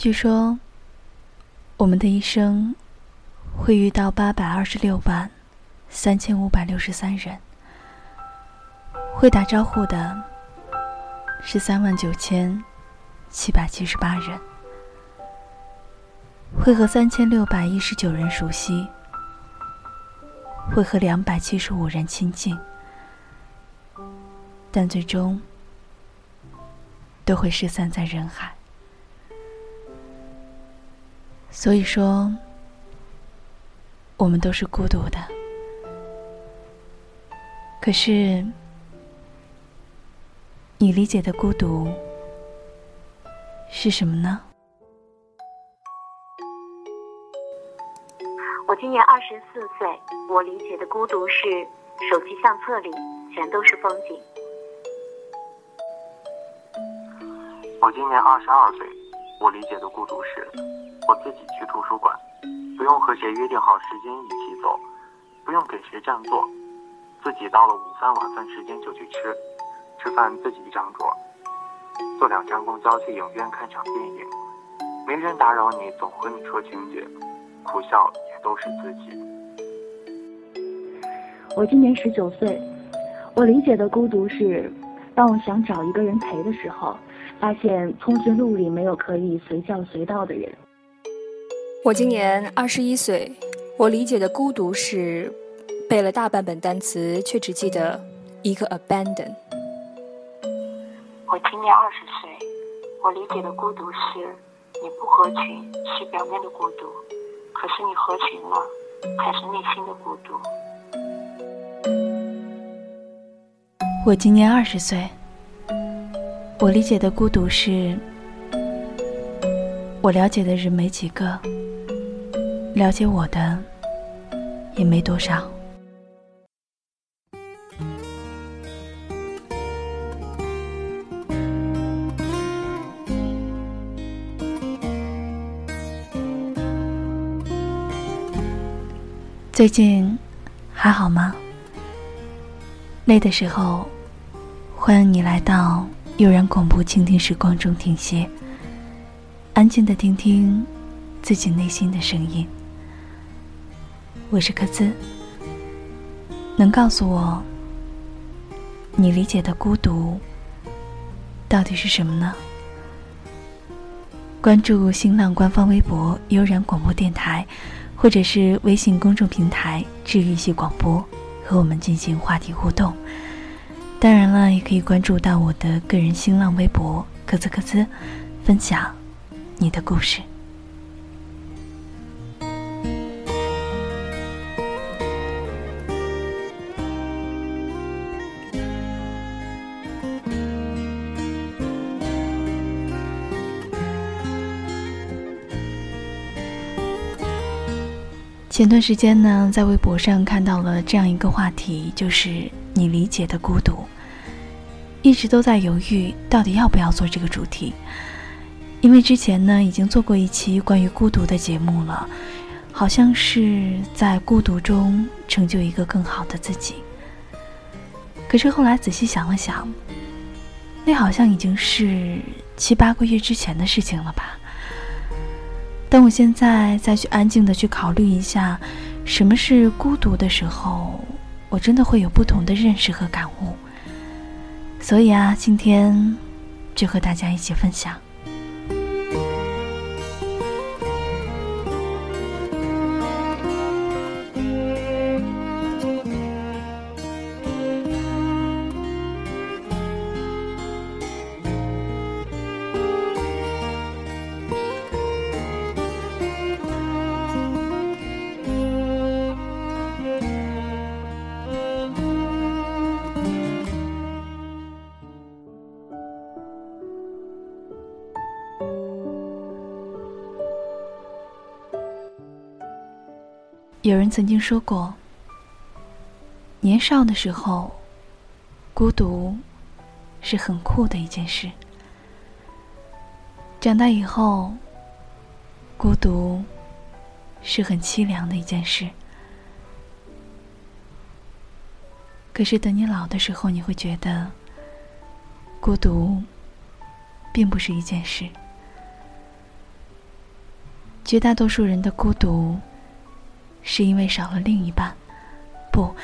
据说，我们的一生会遇到八百二十六万三千五百六十三人，会打招呼的是三万九千七百七十八人，会和三千六百一十九人熟悉，会和两百七十五人亲近，但最终都会失散在人海。所以说，我们都是孤独的。可是，你理解的孤独是什么呢？我今年二十四岁，我理解的孤独是手机相册里全都是风景。我今年二十二岁，我理解的孤独是。我自己去图书馆，不用和谁约定好时间一起走，不用给谁占座，自己到了午饭晚饭时间就去吃，吃饭自己一张桌，坐两站公交去影院看场电影，没人打扰你，总和你说情节，苦笑也都是自己。我今年十九岁，我理解的孤独是，当我想找一个人陪的时候，发现通讯录里没有可以随叫随到的人。我今年二十一岁，我理解的孤独是背了大半本单词，却只记得一个 abandon。我今年二十岁，我理解的孤独是你不合群是表面的孤独，可是你合群了，才是内心的孤独。我今年二十岁，我理解的孤独是我了解的人没几个。了解我的也没多少。最近还好吗？累的时候，欢迎你来到悠然广播，倾听时光中停歇，安静的听听自己内心的声音。我是柯兹，能告诉我你理解的孤独到底是什么呢？关注新浪官方微博“悠然广播电台”，或者是微信公众平台“治愈系广播”，和我们进行话题互动。当然了，也可以关注到我的个人新浪微博“柯兹柯兹”，分享你的故事。前段时间呢，在微博上看到了这样一个话题，就是你理解的孤独。一直都在犹豫，到底要不要做这个主题，因为之前呢已经做过一期关于孤独的节目了，好像是在孤独中成就一个更好的自己。可是后来仔细想了想，那好像已经是七八个月之前的事情了吧。当我现在再去安静的去考虑一下，什么是孤独的时候，我真的会有不同的认识和感悟。所以啊，今天就和大家一起分享。有人曾经说过，年少的时候，孤独是很酷的一件事。长大以后，孤独是很凄凉的一件事。可是等你老的时候，你会觉得，孤独并不是一件事。绝大多数人的孤独，是因为少了另一半，不，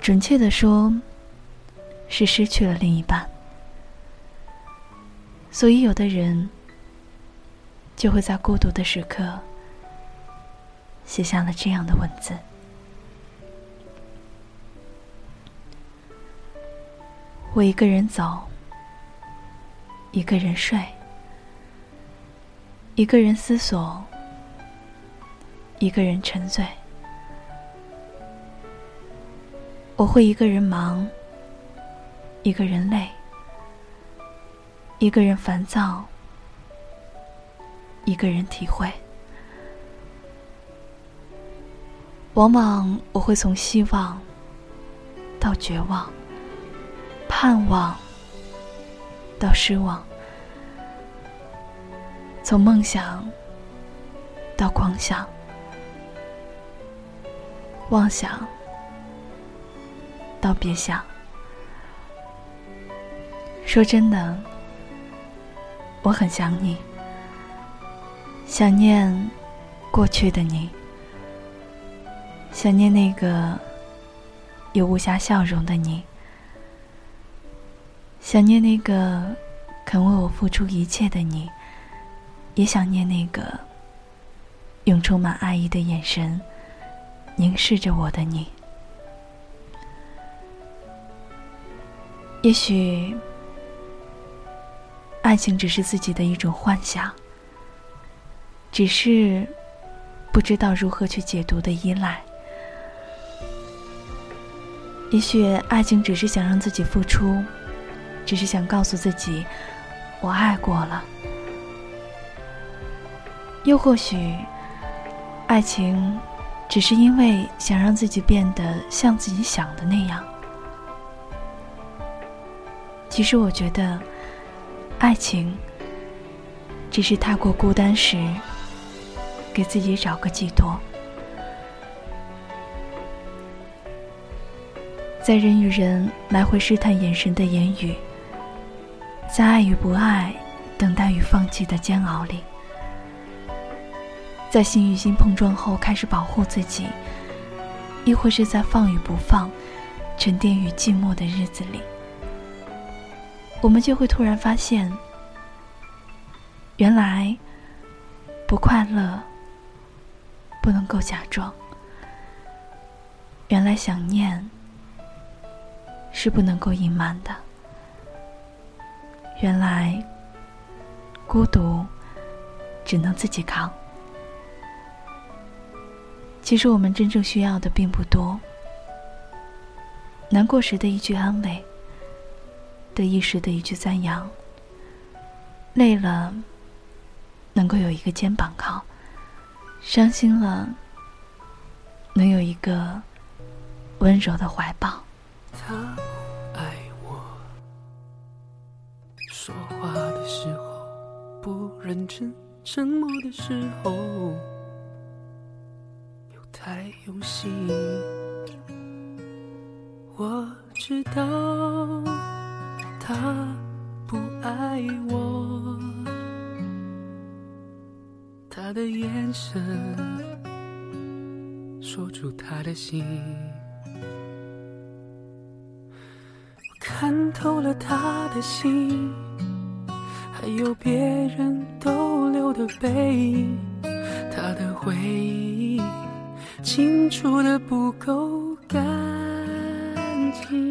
准确的说，是失去了另一半。所以，有的人就会在孤独的时刻，写下了这样的文字：我一个人走，一个人睡，一个人思索。一个人沉醉，我会一个人忙，一个人累，一个人烦躁，一个人体会。往往我会从希望到绝望，盼望到失望，从梦想到狂想。妄想，到别想。说真的，我很想你，想念过去的你，想念那个有无暇笑容的你，想念那个肯为我付出一切的你，也想念那个用充满爱意的眼神。凝视着我的你，也许爱情只是自己的一种幻想，只是不知道如何去解读的依赖。也许爱情只是想让自己付出，只是想告诉自己我爱过了。又或许爱情。只是因为想让自己变得像自己想的那样。其实我觉得，爱情只是太过孤单时，给自己找个寄托。在人与人来回试探眼神的言语，在爱与不爱、等待与放弃的煎熬里。在心与心碰撞后，开始保护自己，亦或是在放与不放、沉淀与寂寞的日子里，我们就会突然发现，原来不快乐不能够假装，原来想念是不能够隐瞒的，原来孤独只能自己扛。其实我们真正需要的并不多，难过时的一句安慰，得意时的一句赞扬，累了能够有一个肩膀靠，伤心了能有一个温柔的怀抱。他爱我，说话的时候不认真，沉默的时候。太用心，我知道他不爱我，他的眼神说出他的心，看透了他的心，还有别人逗留的背影，他的回忆。清除的不够干净，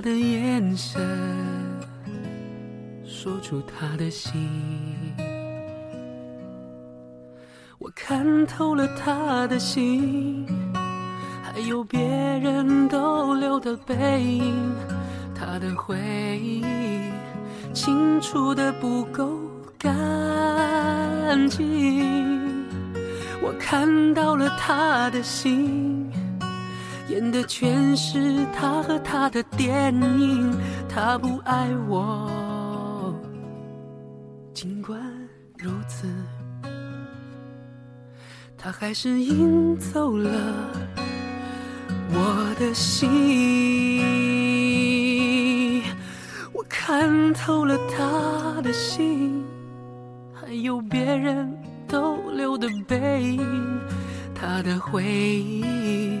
他的眼神说出他的心，我看透了他的心，还有别人逗留的背影，他的回忆清楚的不够干净。我看到了他的心，演的全是他和他的电影。他不爱我，尽管如此，他还是赢走了我的心。我看透了他的心，还有别人。逗留的背影，他的回忆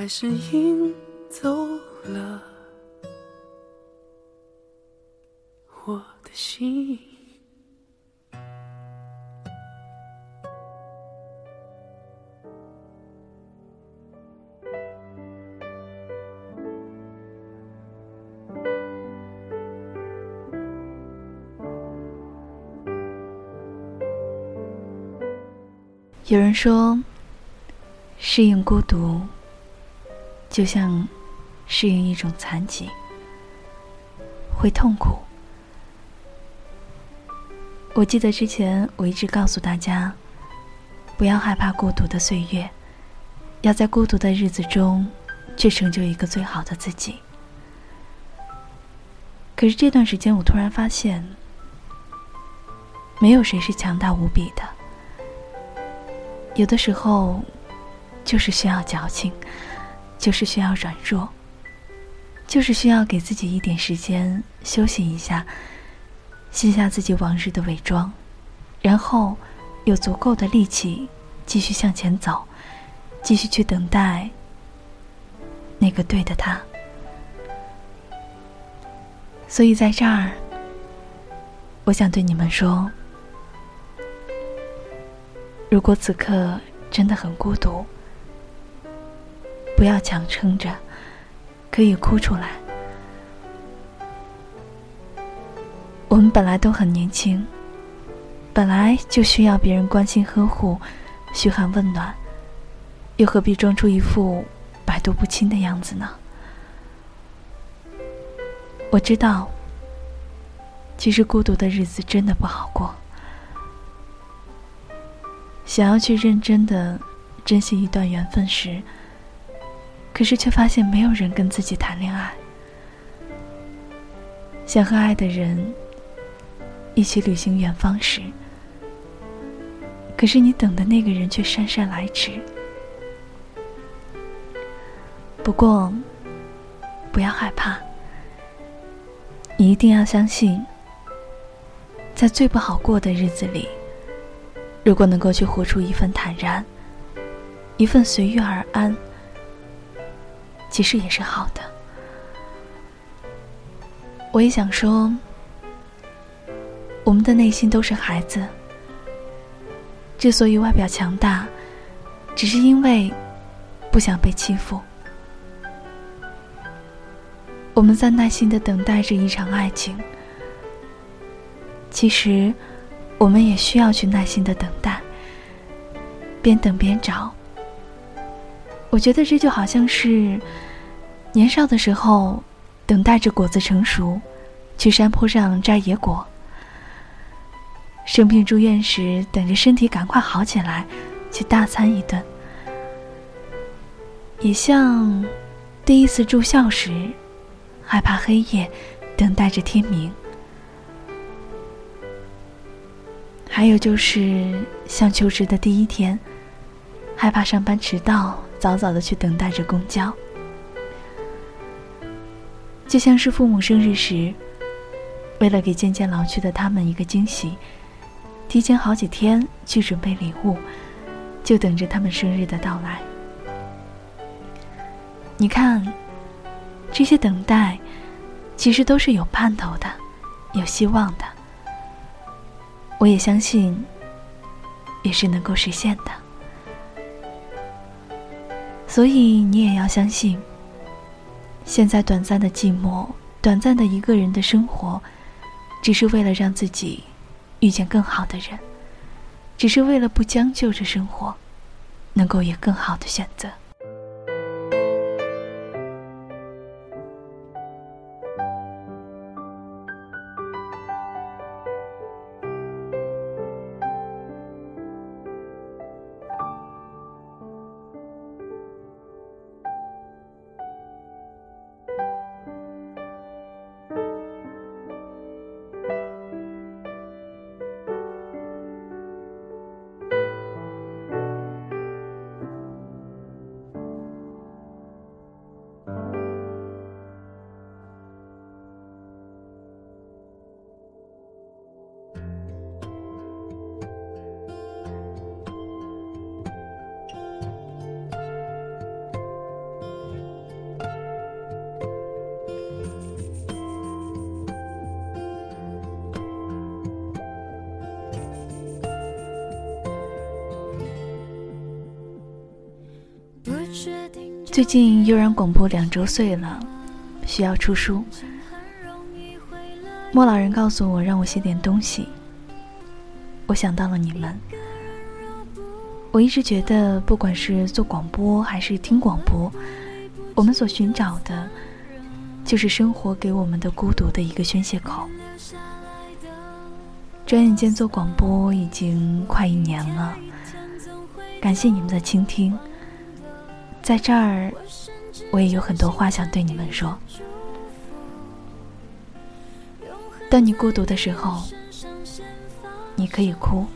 还是赢走了我的心。有人说，适应孤独，就像适应一种残疾，会痛苦。我记得之前我一直告诉大家，不要害怕孤独的岁月，要在孤独的日子中，去成就一个最好的自己。可是这段时间，我突然发现，没有谁是强大无比的。有的时候，就是需要矫情，就是需要软弱，就是需要给自己一点时间休息一下，卸下自己往日的伪装，然后有足够的力气继续向前走，继续去等待那个对的他。所以在这儿，我想对你们说。如果此刻真的很孤独，不要强撑着，可以哭出来。我们本来都很年轻，本来就需要别人关心呵护、嘘寒问暖，又何必装出一副百毒不侵的样子呢？我知道，其实孤独的日子真的不好过。想要去认真的珍惜一段缘分时，可是却发现没有人跟自己谈恋爱。想和爱的人一起旅行远方时，可是你等的那个人却姗姗来迟。不过，不要害怕，你一定要相信，在最不好过的日子里。如果能够去活出一份坦然，一份随遇而安，其实也是好的。我也想说，我们的内心都是孩子，之所以外表强大，只是因为不想被欺负。我们在耐心的等待着一场爱情，其实。我们也需要去耐心的等待，边等边找。我觉得这就好像是年少的时候，等待着果子成熟，去山坡上摘野果；生病住院时，等着身体赶快好起来，去大餐一顿；也像第一次住校时，害怕黑夜，等待着天明。还有就是像求职的第一天，害怕上班迟到，早早的去等待着公交。就像是父母生日时，为了给渐渐老去的他们一个惊喜，提前好几天去准备礼物，就等着他们生日的到来。你看，这些等待，其实都是有盼头的，有希望的。我也相信，也是能够实现的。所以你也要相信，现在短暂的寂寞、短暂的一个人的生活，只是为了让自己遇见更好的人，只是为了不将就着生活，能够有更好的选择。最近悠然广播两周岁了，需要出书。莫老人告诉我，让我写点东西。我想到了你们。我一直觉得，不管是做广播还是听广播，我们所寻找的，就是生活给我们的孤独的一个宣泄口。转眼间做广播已经快一年了，感谢你们的倾听。在这儿，我也有很多话想对你们说。当你孤独的时候，你可以哭，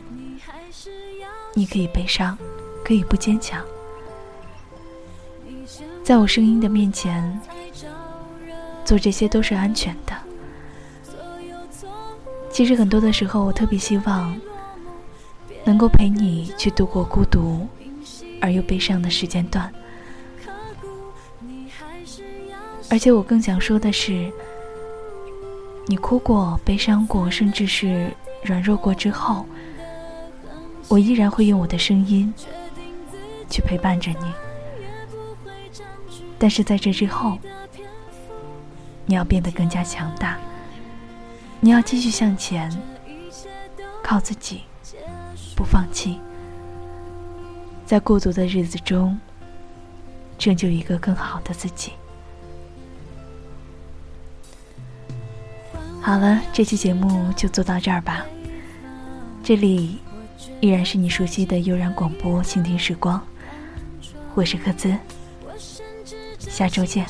你可以悲伤，可以不坚强。在我声音的面前，做这些都是安全的。其实很多的时候，我特别希望能够陪你去度过孤独而又悲伤的时间段。而且我更想说的是，你哭过、悲伤过，甚至是软弱过之后，我依然会用我的声音去陪伴着你。但是在这之后，你要变得更加强大，你要继续向前，靠自己，不放弃，在孤独的日子中，成就一个更好的自己。好了，这期节目就做到这儿吧。这里依然是你熟悉的悠然广播，倾听时光，我是柯兹，下周见。